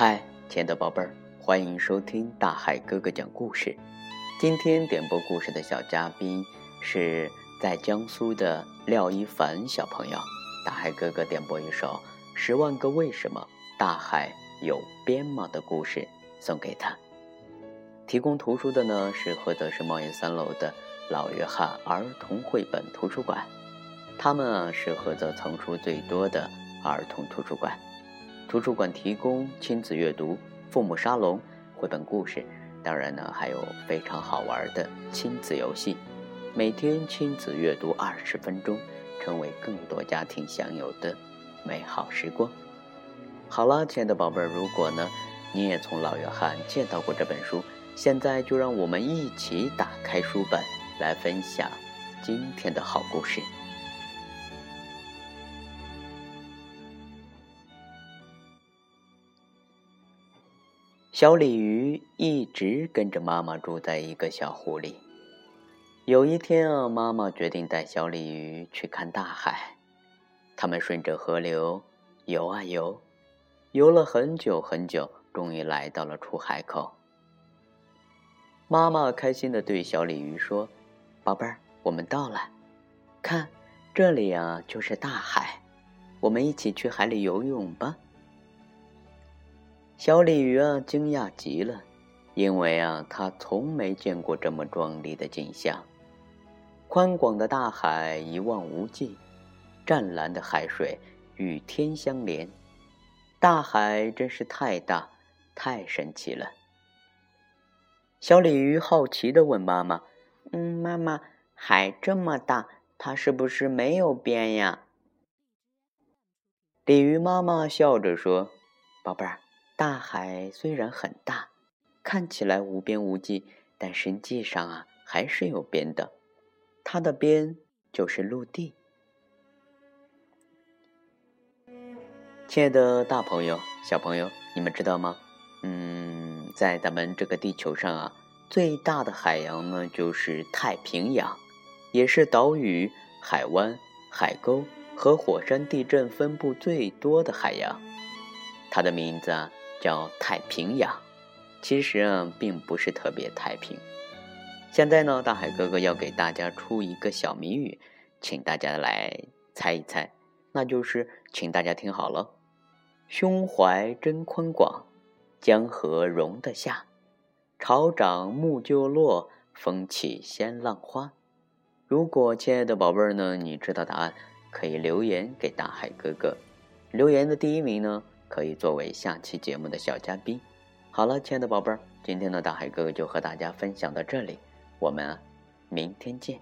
嗨，亲爱的宝贝儿，欢迎收听大海哥哥讲故事。今天点播故事的小嘉宾是在江苏的廖一凡小朋友。大海哥哥点播一首《十万个为什么》，大海有边吗的故事送给他。提供图书的呢是菏泽市贸易三楼的老约翰儿童绘本图书馆，他们啊是菏泽藏书最多的儿童图书馆。图书馆提供亲子阅读、父母沙龙、绘本故事，当然呢还有非常好玩的亲子游戏。每天亲子阅读二十分钟，成为更多家庭享有的美好时光。好了，亲爱的宝贝儿，如果呢你也从老约翰见到过这本书，现在就让我们一起打开书本，来分享今天的好故事。小鲤鱼一直跟着妈妈住在一个小湖里。有一天啊，妈妈决定带小鲤鱼去看大海。他们顺着河流游啊游，游了很久很久，终于来到了出海口。妈妈开心的对小鲤鱼说：“宝贝儿，我们到了，看，这里啊就是大海，我们一起去海里游泳吧。”小鲤鱼啊，惊讶极了，因为啊，它从没见过这么壮丽的景象。宽广的大海一望无际，湛蓝的海水与天相连，大海真是太大，太神奇了。小鲤鱼好奇的问妈妈：“嗯，妈妈，海这么大，它是不是没有边呀？”鲤鱼妈妈笑着说：“宝贝儿。”大海虽然很大，看起来无边无际，但实际上啊还是有边的。它的边就是陆地。亲爱的大朋友、小朋友，你们知道吗？嗯，在咱们这个地球上啊，最大的海洋呢就是太平洋，也是岛屿、海湾、海沟和火山地震分布最多的海洋。它的名字啊。叫太平洋，其实啊，并不是特别太平。现在呢，大海哥哥要给大家出一个小谜语，请大家来猜一猜。那就是，请大家听好了：胸怀真宽广，江河容得下，潮涨木就落，风起先浪花。如果亲爱的宝贝儿呢，你知道答案，可以留言给大海哥哥。留言的第一名呢？可以作为下期节目的小嘉宾。好了，亲爱的宝贝儿，今天的大海哥哥就和大家分享到这里，我们明天见。